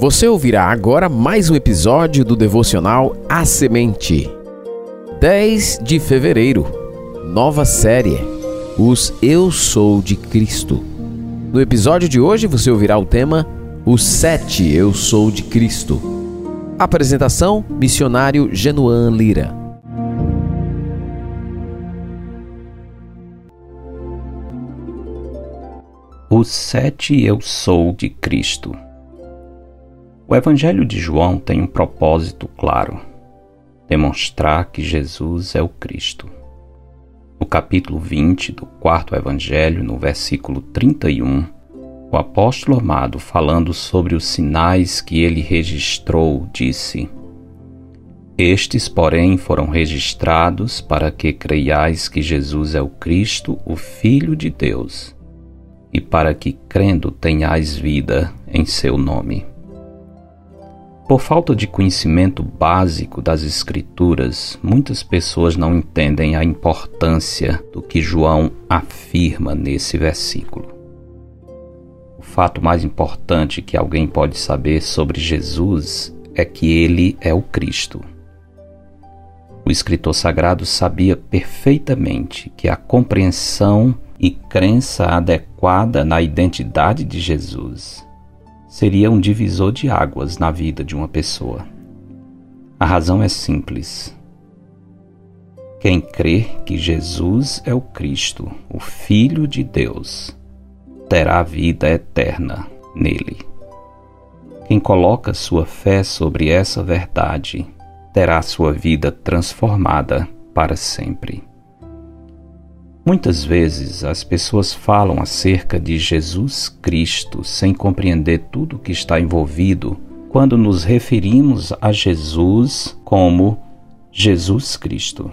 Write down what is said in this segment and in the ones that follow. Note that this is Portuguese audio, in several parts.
Você ouvirá agora mais um episódio do devocional A Semente. 10 de fevereiro, nova série, Os Eu Sou de Cristo. No episódio de hoje você ouvirá o tema Os Sete Eu Sou de Cristo. Apresentação: Missionário Genuan Lira. Os Sete Eu Sou de Cristo. O Evangelho de João tem um propósito claro: demonstrar que Jesus é o Cristo. No capítulo 20 do quarto Evangelho, no versículo 31, o apóstolo amado, falando sobre os sinais que ele registrou, disse: Estes, porém, foram registrados para que creiais que Jesus é o Cristo, o Filho de Deus, e para que, crendo, tenhais vida em seu nome. Por falta de conhecimento básico das Escrituras, muitas pessoas não entendem a importância do que João afirma nesse versículo. O fato mais importante que alguém pode saber sobre Jesus é que ele é o Cristo. O escritor sagrado sabia perfeitamente que a compreensão e crença adequada na identidade de Jesus seria um divisor de águas na vida de uma pessoa. A razão é simples. Quem crê que Jesus é o Cristo, o Filho de Deus, terá vida eterna nele. Quem coloca sua fé sobre essa verdade terá sua vida transformada para sempre. Muitas vezes as pessoas falam acerca de Jesus Cristo sem compreender tudo o que está envolvido quando nos referimos a Jesus como Jesus Cristo.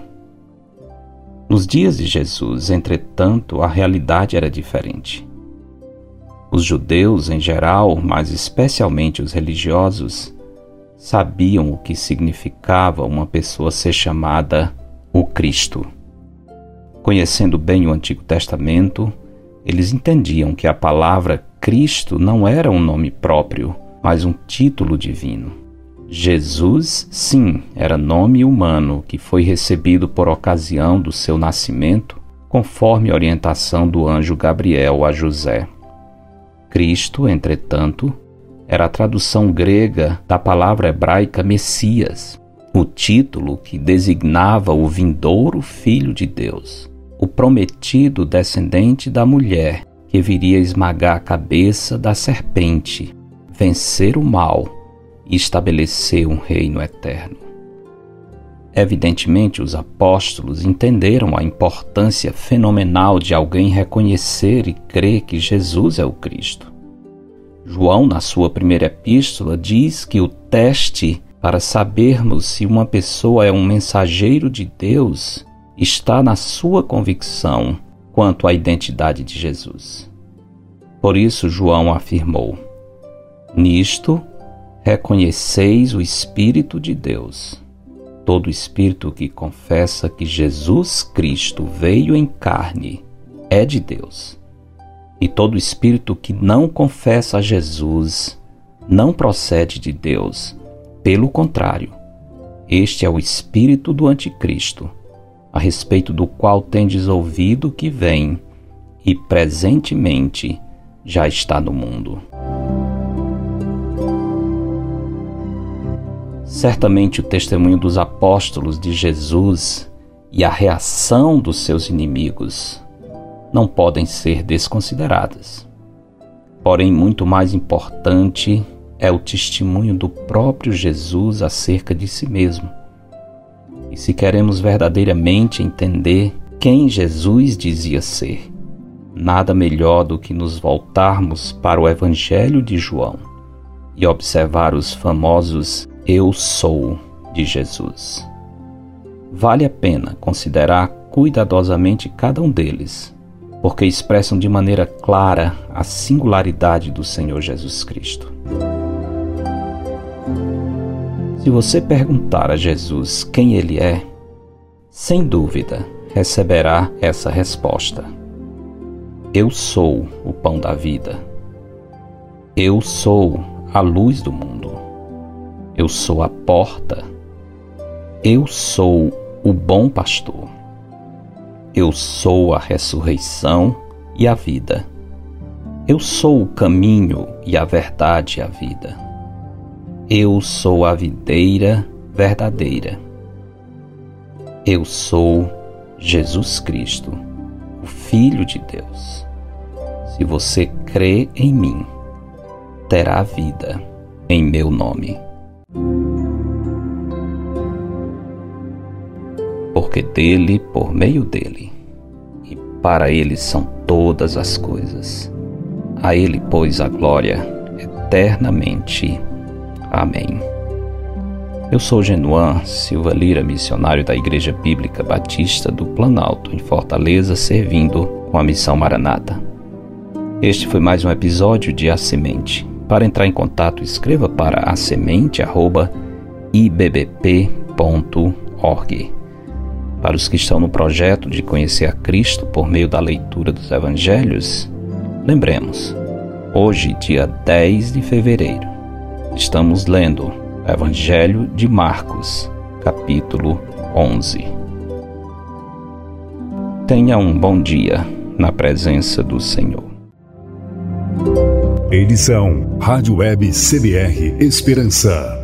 Nos dias de Jesus, entretanto, a realidade era diferente. Os judeus em geral, mas especialmente os religiosos, sabiam o que significava uma pessoa ser chamada o Cristo. Conhecendo bem o Antigo Testamento, eles entendiam que a palavra Cristo não era um nome próprio, mas um título divino. Jesus, sim, era nome humano que foi recebido por ocasião do seu nascimento, conforme a orientação do anjo Gabriel a José. Cristo, entretanto, era a tradução grega da palavra hebraica Messias, o título que designava o vindouro Filho de Deus o prometido descendente da mulher, que viria esmagar a cabeça da serpente, vencer o mal e estabelecer um reino eterno. Evidentemente, os apóstolos entenderam a importância fenomenal de alguém reconhecer e crer que Jesus é o Cristo. João, na sua primeira epístola, diz que o teste para sabermos se uma pessoa é um mensageiro de Deus está na sua convicção quanto à identidade de Jesus. Por isso, João afirmou: Nisto reconheceis o Espírito de Deus. Todo espírito que confessa que Jesus Cristo veio em carne é de Deus. E todo espírito que não confessa a Jesus não procede de Deus. Pelo contrário, este é o espírito do Anticristo a respeito do qual tendes ouvido que vem e presentemente já está no mundo. Certamente o testemunho dos apóstolos de Jesus e a reação dos seus inimigos não podem ser desconsideradas. Porém, muito mais importante é o testemunho do próprio Jesus acerca de si mesmo se queremos verdadeiramente entender quem Jesus dizia ser, nada melhor do que nos voltarmos para o Evangelho de João e observar os famosos Eu sou de Jesus. Vale a pena considerar cuidadosamente cada um deles, porque expressam de maneira clara a singularidade do Senhor Jesus Cristo. Se você perguntar a Jesus quem ele é, sem dúvida receberá essa resposta: Eu sou o pão da vida. Eu sou a luz do mundo. Eu sou a porta. Eu sou o bom pastor. Eu sou a ressurreição e a vida. Eu sou o caminho e a verdade e a vida. Eu sou a videira verdadeira. Eu sou Jesus Cristo, o Filho de Deus. Se você crê em mim, terá vida em meu nome. Porque dele, por meio dele, e para ele são todas as coisas. A ele, pois, a glória eternamente. Amém. Eu sou Genuan Silva Lira, missionário da Igreja Bíblica Batista do Planalto, em Fortaleza, servindo com a missão Maranata. Este foi mais um episódio de A Semente para entrar em contato, escreva para asemente@ibbp.org. Para os que estão no projeto de conhecer a Cristo por meio da leitura dos evangelhos, lembremos, hoje, dia 10 de fevereiro, estamos lendo Evangelho de Marcos, capítulo 11. Tenha um bom dia na presença do Senhor. Edição Rádio Web CBR Esperança.